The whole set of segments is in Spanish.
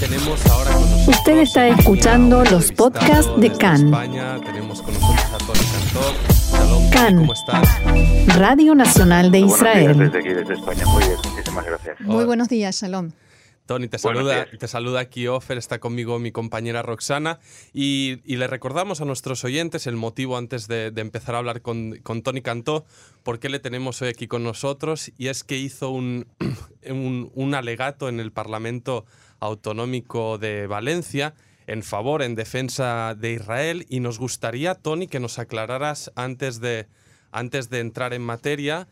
tenemos ahora con nosotros Usted está escuchando los podcasts de CAN. Tenemos con nosotros a Tony Cantó. Shalom, CAN. ¿cómo estás? Radio Nacional de días Israel. desde aquí, desde España. Muy bien, muchísimas gracias. Muy buenos días, Shalom. Tony, te saluda, te saluda aquí Ofer, está conmigo mi compañera Roxana y, y le recordamos a nuestros oyentes el motivo antes de, de empezar a hablar con, con Tony Cantó, por qué le tenemos hoy aquí con nosotros y es que hizo un, un, un alegato en el Parlamento Autonómico de Valencia en favor, en defensa de Israel y nos gustaría, Tony, que nos aclararas antes de, antes de entrar en materia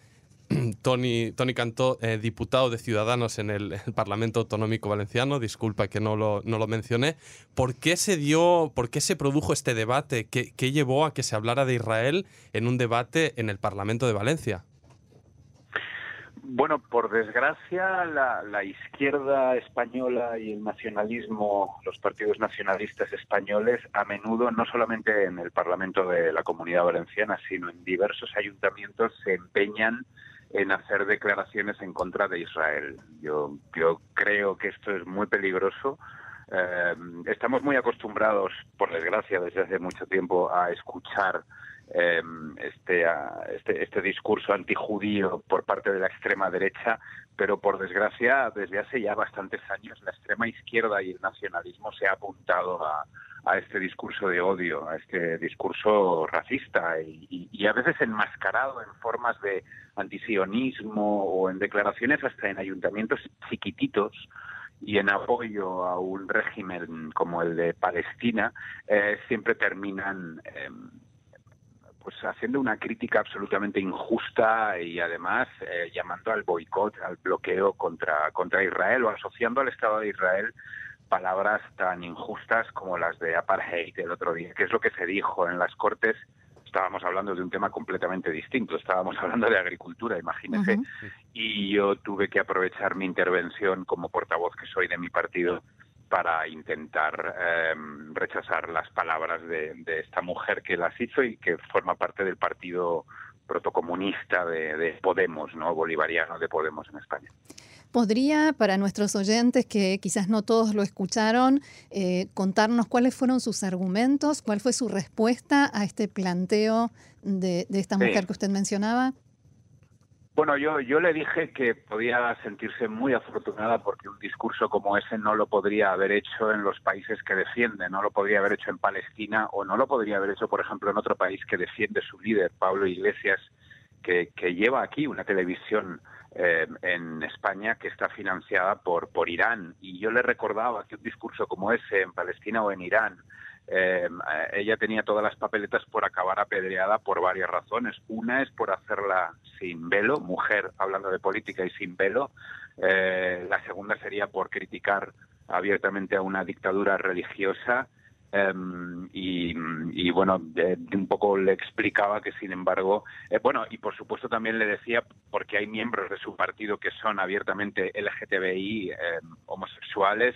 Tony, Tony Cantó, eh, diputado de Ciudadanos en el, Parlamento Autonómico Valenciano, disculpa que no lo, no lo mencioné. ¿Por qué se dio, por qué se produjo este debate? ¿Qué, qué llevó a que se hablara de Israel en un debate en el Parlamento de Valencia? Bueno, por desgracia, la, la izquierda española y el nacionalismo, los partidos nacionalistas españoles, a menudo, no solamente en el Parlamento de la Comunidad Valenciana, sino en diversos ayuntamientos, se empeñan en hacer declaraciones en contra de Israel. Yo, yo creo que esto es muy peligroso. Eh, estamos muy acostumbrados, por desgracia, desde hace mucho tiempo, a escuchar este, a- este, este discurso antijudío por parte de la extrema derecha, pero por desgracia, desde hace ya bastantes años, la extrema izquierda y el nacionalismo se ha apuntado a, este discurso de odio, a este discurso racista y a veces enmascarado en formas de antisionismo o en declaraciones hasta en ayuntamientos chiquititos y en apoyo a un régimen como el de Palestina, eh, siempre terminan eh, pues haciendo una crítica absolutamente injusta y además eh, llamando al boicot, al bloqueo contra, contra Israel o asociando al Estado de Israel palabras tan injustas como las de apartheid el otro día, que es lo que se dijo en las Cortes. Estábamos hablando de un tema completamente distinto, estábamos hablando de agricultura, imagínese, y yo tuve que aprovechar mi intervención como portavoz que soy de mi partido para intentar eh, rechazar las palabras de, de esta mujer que las hizo y que forma parte del partido protocomunista de, de Podemos, no bolivariano de Podemos en España. ¿Podría, para nuestros oyentes que quizás no todos lo escucharon, eh, contarnos cuáles fueron sus argumentos, cuál fue su respuesta a este planteo de, de esta Sí. mujer que usted mencionaba? Bueno, yo, yo le dije que podía sentirse muy afortunada porque un discurso como ese no lo podría haber hecho en los países que defiende, no lo podría haber hecho en Palestina o no lo podría haber hecho, por ejemplo, en otro país que defiende su líder, Pablo Iglesias, que, que lleva aquí una televisión eh, en España que está financiada por, por Irán. Y yo le recordaba que un discurso como ese en Palestina o en Irán eh, ella tenía todas las papeletas por acabar apedreada por varias razones. Una es por hacerla sin velo, mujer hablando de política y sin velo. Eh, la segunda sería por criticar abiertamente a una dictadura religiosa. Em, y, y, bueno, un poco le explicaba que sin embargo, eh, bueno, y por supuesto también le decía, porque hay miembros de su partido que son abiertamente LGTBI, em, homosexuales,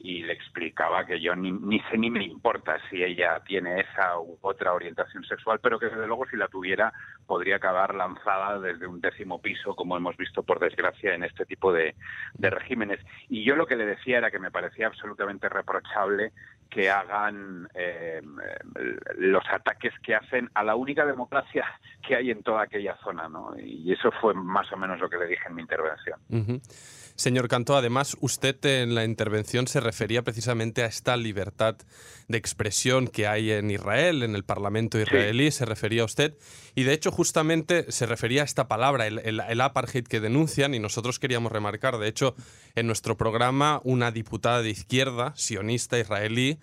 y le explicaba que yo ni, ni sé ni me importa si ella tiene esa u otra orientación sexual, pero que desde luego si la tuviera podría acabar lanzada desde un décimo piso, como hemos visto por desgracia en este tipo de regímenes. Y yo lo que le decía era que me parecía absolutamente reprochable que hagan eh, los ataques que hacen a la única democracia que hay en toda aquella zona, ¿no? Y eso fue más o menos lo que le dije en mi intervención. Señor Cantó, además, usted en la intervención se refería precisamente a esta libertad de expresión que hay en Israel, en el Parlamento israelí, se refería a usted, y de hecho justamente se refería a esta palabra, el, el- el apartheid que denuncian, y nosotros queríamos remarcar, de hecho, en nuestro programa, una diputada de izquierda, sionista israelí,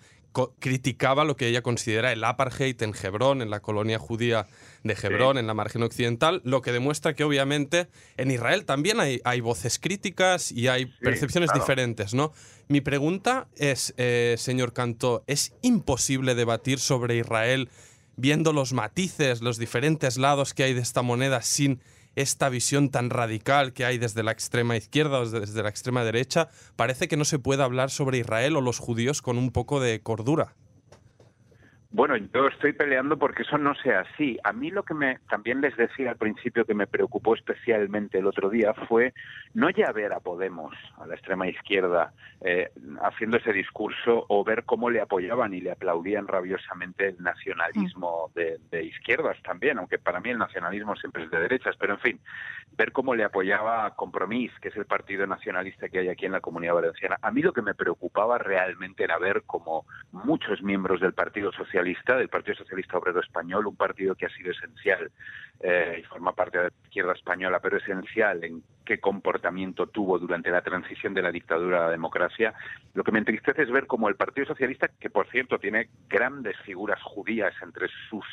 criticaba lo que ella considera el apartheid en Hebrón, en la colonia judía de Hebrón, en la margen occidental, lo que demuestra que obviamente en Israel también hay, hay voces críticas y hay percepciones claro. diferentes, ¿no? Mi pregunta es, eh, señor Cantó, ¿es imposible debatir sobre Israel viendo los matices, los diferentes lados que hay de esta moneda sin esta visión tan radical que hay desde la extrema izquierda o desde la extrema derecha? Parece que no se puede hablar sobre Israel o los judíos con un poco de cordura. Bueno, yo estoy peleando porque eso no sea así. A mí lo que me también les decía al principio que me preocupó especialmente el otro día fue no ya ver a Podemos, a la extrema izquierda, eh, haciendo ese discurso o ver cómo le apoyaban y le aplaudían rabiosamente el nacionalismo mm. de, de izquierdas también, aunque para mí el nacionalismo siempre es de derechas, pero en fin, ver cómo le apoyaba Compromís, que es el partido nacionalista que hay aquí en la Comunidad Valenciana. A mí lo que me preocupaba realmente era ver cómo muchos miembros del Partido Social del Partido Socialista Obrero Español, un partido que ha sido esencial eh, y forma parte de la izquierda española, pero esencial en qué comportamiento tuvo durante la transición de la dictadura a la democracia. Lo que me entristece es ver cómo el Partido Socialista, que por cierto tiene grandes figuras judías entre sus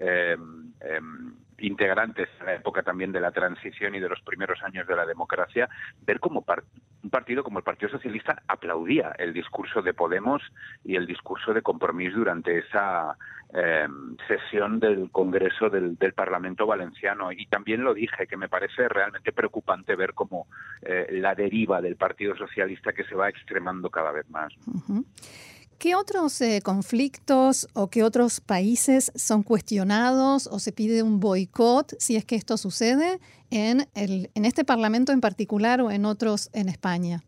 eh, em, integrantes en la época también de la transición y de los primeros años de la democracia, ver cómo partido como el Partido Socialista aplaudía el discurso de Podemos y el discurso de compromiso durante esa eh, sesión del Congreso del, Parlamento Valenciano. Y también lo dije, que me parece realmente preocupante ver cómo eh, la deriva del Partido Socialista que se va extremando cada vez más. ¿Qué otros eh, conflictos o qué otros países son cuestionados o se pide un boicot si es que esto sucede en, el, en este Parlamento en particular o en otros en España?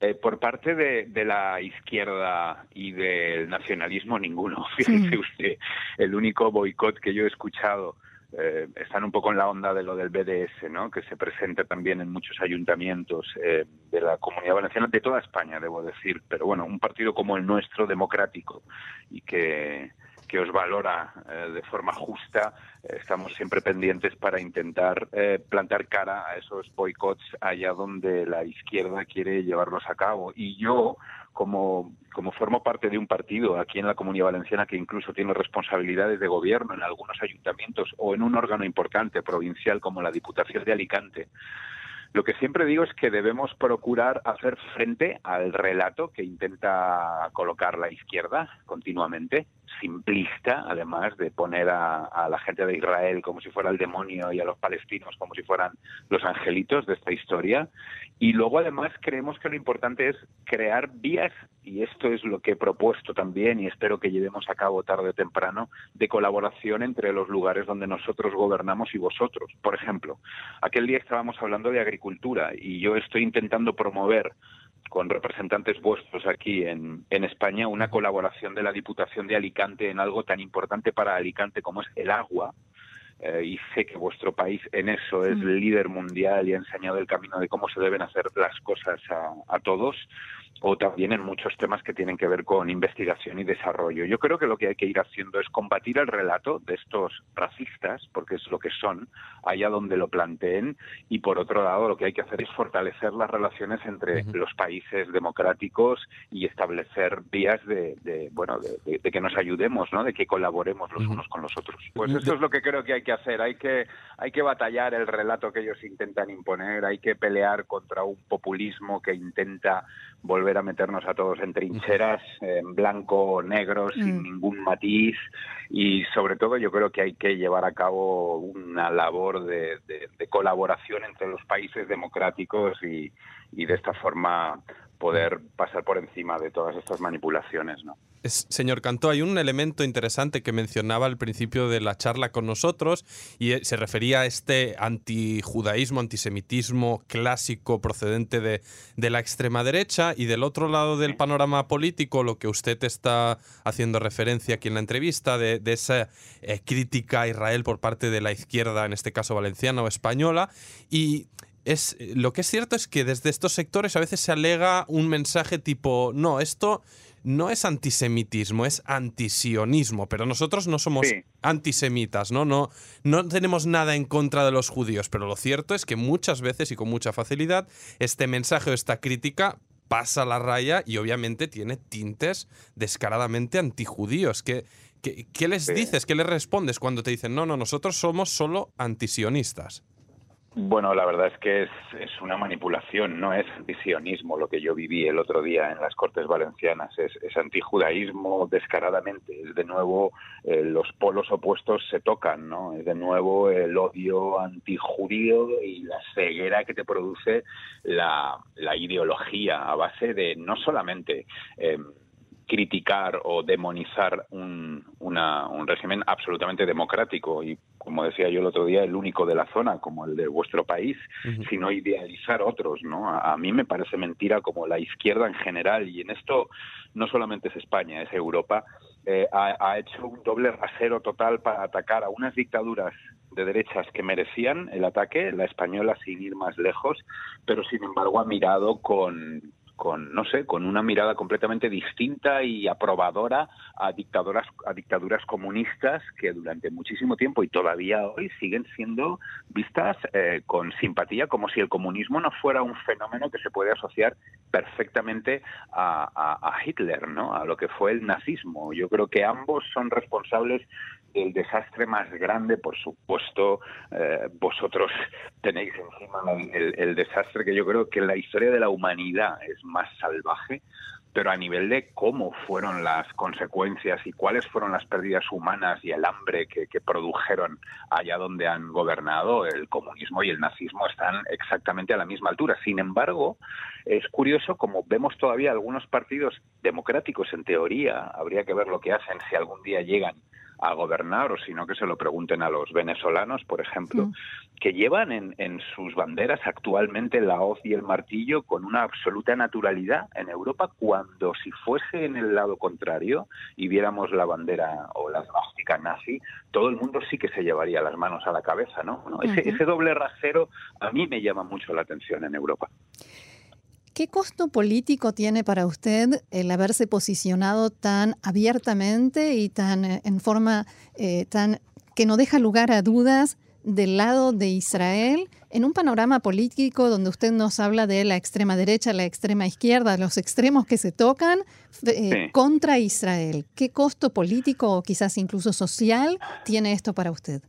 Eh, por parte de, la izquierda y del nacionalismo, ninguno. Fíjese usted, el único boicot que yo he escuchado eh, están un poco en la onda de lo del BDS, ¿no? que se presenta también en muchos ayuntamientos eh, de la comunidad valenciana, de toda España, debo decir, pero bueno, un partido como el nuestro, democrático, y que, que os valora eh, de forma justa, estamos siempre pendientes para intentar plantar cara a esos boicots allá donde la izquierda quiere llevarlos a cabo. Y yo, como, como formo parte de un partido aquí en la Comunidad Valenciana que incluso tiene responsabilidades de gobierno en algunos ayuntamientos o en un órgano importante provincial como la Diputación de Alicante, lo que siempre digo es que debemos procurar hacer frente al relato que intenta colocar la izquierda continuamente, simplista, además de poner a, la gente de Israel como si fuera el demonio y a los palestinos como si fueran los angelitos de esta historia. Y luego, además, creemos que lo importante es crear vías, y esto es lo que he propuesto también, y espero que llevemos a cabo tarde o temprano, de colaboración entre los lugares donde nosotros gobernamos y vosotros. Por ejemplo, aquel día estábamos hablando de agricultura y yo estoy intentando promover con representantes vuestros aquí en, en, España una colaboración de la Diputación de Alicante en algo tan importante para Alicante como es el agua. Eh, y sé que vuestro país en eso es líder mundial y ha enseñado el camino de cómo se deben hacer las cosas a, a todos o también en muchos temas que tienen que ver con investigación y desarrollo. Yo creo que lo que hay que ir haciendo es combatir el relato de estos racistas, porque es lo que son, allá donde lo planteen, y por otro lado lo que hay que hacer es fortalecer las relaciones entre los países democráticos y establecer vías de, bueno, de, que nos ayudemos, ¿no? de que colaboremos los unos con los otros. Pues esto es lo que creo que hay que hacer, hay que, hay que batallar el relato que ellos intentan imponer, hay que pelear contra un populismo que intenta volver a meternos a todos en trincheras, en blanco o negro, sin mm. ningún matiz y sobre todo yo creo que hay que llevar a cabo una labor de, colaboración entre los países democráticos y, y de esta forma poder pasar por encima de todas estas manipulaciones, ¿no? señor Cantó, hay un elemento interesante que mencionaba al principio de la charla con nosotros y eh, se refería a este antijudaísmo, antisemitismo clásico procedente de, de, la extrema derecha y del otro lado del panorama político, lo que usted está haciendo referencia aquí en la entrevista, de, esa eh, crítica a Israel por parte de la izquierda, en este caso valenciana o española. Y es, lo que es cierto es que desde estos sectores a veces se alega un mensaje tipo, no, esto no es antisemitismo, es antisionismo, pero nosotros no somos antisemitas, ¿no? ¿no? No tenemos nada en contra de los judíos, pero lo cierto es que muchas veces y con mucha facilidad este mensaje o esta crítica pasa la raya y obviamente tiene tintes descaradamente antijudíos. ¿Qué, qué, qué les dices? ¿Qué les respondes cuando te dicen, no, no, nosotros somos solo antisionistas? Bueno, la verdad es que es, una manipulación, no es antisionismo lo que yo viví el otro día en las Cortes Valencianas, es, es antijudaísmo descaradamente, es de nuevo eh, los polos opuestos se tocan, ¿no? Es de nuevo el odio antijudío y la ceguera que te produce la, la ideología a base de no solamente... Eh, criticar o demonizar un, un régimen absolutamente democrático y, como decía yo el otro día, el único de la zona, como el de vuestro país, sino idealizar otros. ¿no? A, mí me parece mentira como la izquierda en general, y en esto no solamente es España, es Europa, eh, ha, ha hecho un doble rasero total para atacar a unas dictaduras de derechas que merecían el ataque, la española sin ir más lejos, pero sin embargo ha mirado con, con no sé, con una mirada completamente distinta y aprobadora a dictaduras a dictaduras comunistas que durante muchísimo tiempo y todavía hoy siguen siendo vistas eh, con simpatía como si el comunismo no fuera un fenómeno que se puede asociar perfectamente a, a Hitler, ¿no? A lo que fue el nazismo. Yo creo que ambos son responsables el desastre más grande, por supuesto, eh, vosotros tenéis encima el, desastre que yo creo que en la historia de la humanidad es más salvaje, pero a nivel de cómo fueron las consecuencias y cuáles fueron las pérdidas humanas y el hambre que, que, produjeron allá donde han gobernado, el comunismo y el nazismo están exactamente a la misma altura. Sin embargo, es curioso como vemos todavía algunos partidos democráticos, en teoría, habría que ver lo que hacen si algún día llegan a gobernar, o sino que se lo pregunten a los venezolanos, por ejemplo, que llevan en, en, sus banderas actualmente la hoz y el martillo con una absoluta naturalidad en Europa, cuando si fuese en el lado contrario y viéramos la bandera o la esvástica nazi, todo el mundo sí que se llevaría las manos a la cabeza, ¿no? ese, ese doble rasero a mí me llama mucho la atención en Europa. ¿Qué costo político tiene para usted el haberse posicionado tan abiertamente y tan eh, en forma eh, tan que no deja lugar a dudas del lado de Israel en un panorama político donde usted nos habla de la extrema derecha, la extrema izquierda, los extremos que se tocan eh, contra Israel? ¿Qué costo político o quizás incluso social tiene esto para usted?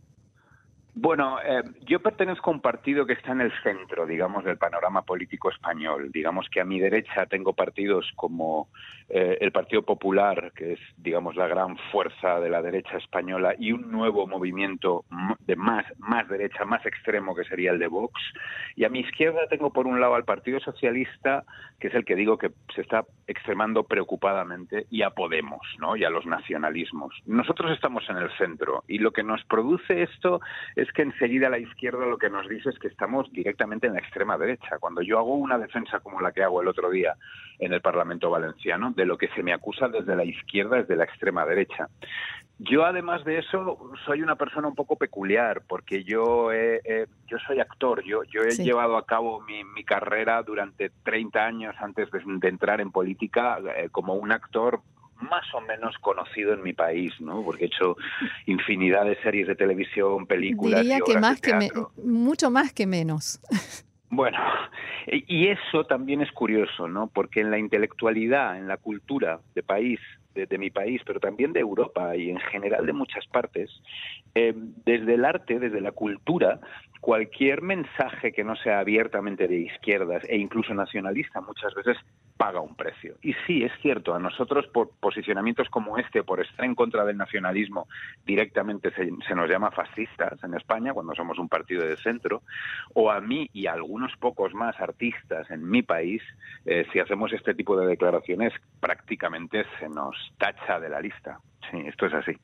Bueno, eh, yo pertenezco a un partido que está en el centro, digamos, del panorama político español. Digamos que a mi derecha tengo partidos como eh, el Partido Popular, que es, digamos, la gran fuerza de la derecha española, y un nuevo movimiento de más, más derecha, más extremo, que sería el de Vox. Y a mi izquierda tengo, por un lado, al Partido Socialista, que es el que digo que se está extremando preocupadamente, y a Podemos, ¿no? Y a los nacionalismos. Nosotros estamos en el centro, y lo que nos produce esto es que enseguida la izquierda lo que nos dice es que estamos directamente en la extrema derecha. Cuando yo hago una defensa como la que hago el otro día en el Parlamento Valenciano, de lo que se me acusa desde la izquierda es de la extrema derecha. Yo, además de eso, soy una persona un poco peculiar, porque yo, yo soy actor, yo, yo he llevado a cabo mi, carrera durante 30 años antes de, entrar en política eh, como un actor más o menos conocido en mi país, ¿no? Porque he hecho infinidad de series de televisión, películas. Diría que más que mucho más que menos. Bueno, y eso también es curioso, ¿no? Porque en la intelectualidad, en la cultura de país, de, mi país, pero también de Europa y en general de muchas partes, eh, desde el arte, desde la cultura, cualquier mensaje que no sea abiertamente de izquierdas e incluso nacionalista muchas veces paga un precio. Y sí, es cierto, a nosotros por posicionamientos como este, por estar en contra del nacionalismo, directamente se, nos llama fascistas en España cuando somos un partido de centro, o a mí y a algunos pocos más artistas en mi país, eh, si hacemos este tipo de declaraciones, prácticamente se nos tacha de la lista. Sí, esto es así.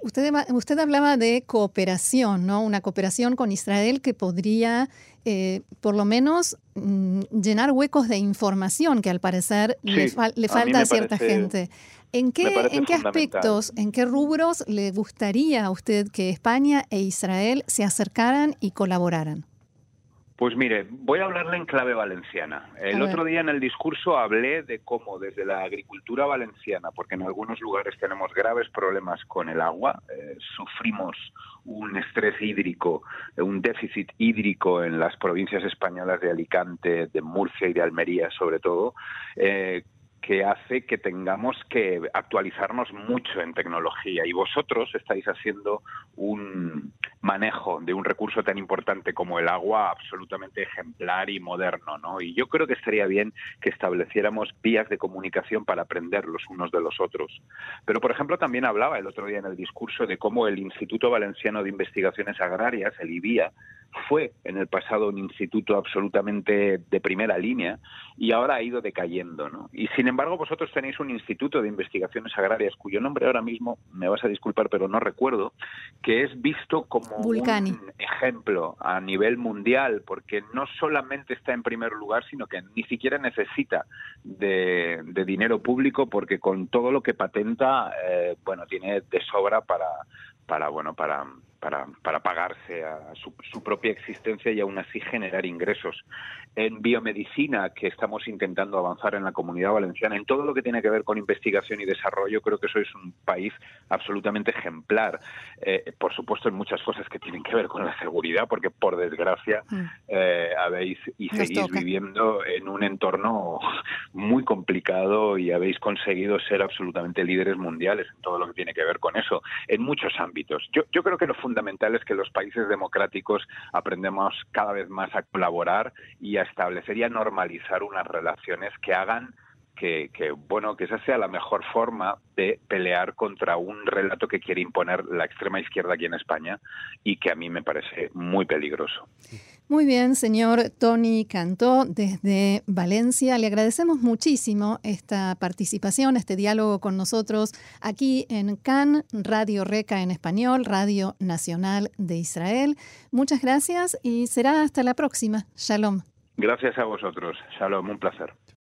Usted, usted hablaba de cooperación, ¿no? Una cooperación con Israel que podría, eh, por lo menos, mm, llenar huecos de información que al parecer le, falta a, cierta gente. ¿En qué, ¿En qué aspectos, en qué rubros le gustaría a usted que España e Israel se acercaran y colaboraran? Pues mire, voy a hablarle en clave valenciana. El otro día en el discurso hablé de cómo desde la agricultura valenciana, porque en algunos lugares tenemos graves problemas con el agua, eh, sufrimos un estrés hídrico, un déficit hídrico en las provincias españolas de Alicante, de Murcia y de Almería sobre todo, eh, que hace que tengamos que actualizarnos mucho en tecnología y vosotros estáis haciendo un manejo de un recurso tan importante como el agua absolutamente ejemplar y moderno, ¿no? Y yo creo que estaría bien que estableciéramos vías de comunicación para aprender los unos de los otros. Pero, por ejemplo, también hablaba el otro día en el discurso de cómo el Instituto Valenciano de Investigaciones Agrarias, el IBIA, fue en el pasado un instituto absolutamente de primera línea y ahora ha ido decayendo. ¿no? Y sin embargo, vosotros tenéis un instituto de investigaciones agrarias cuyo nombre ahora mismo, me vas a disculpar, pero no recuerdo, que es visto como un ejemplo a nivel mundial, porque no solamente está en primer lugar, sino que ni siquiera necesita de, dinero público, porque con todo lo que patenta, eh, bueno, tiene de sobra para, para bueno, para para, para pagarse a su, su, propia existencia y aún así generar ingresos. En biomedicina, que estamos intentando avanzar en la comunidad valenciana, en todo lo que tiene que ver con investigación y desarrollo, creo que sois un país absolutamente ejemplar. Eh, por supuesto, en muchas cosas que tienen que ver con la seguridad, porque por desgracia mm. eh, habéis y seguís viviendo en un entorno muy complicado y habéis conseguido ser absolutamente líderes mundiales en todo lo que tiene que ver con eso, en muchos ámbitos. Yo, yo creo que lo fundamental es que los países democráticos aprendemos cada vez más a colaborar y a establecer y a normalizar unas relaciones que hagan que, bueno que esa sea la mejor forma de pelear contra un relato que quiere imponer la extrema izquierda aquí en España y que a mí me parece muy peligroso. Muy bien, señor Tony Cantó, desde Valencia. Le agradecemos muchísimo esta participación, este diálogo con nosotros aquí en CAN, Radio Reca en español, Radio Nacional de Israel. Muchas gracias y será hasta la próxima. Shalom. Gracias a vosotros. Shalom, un placer.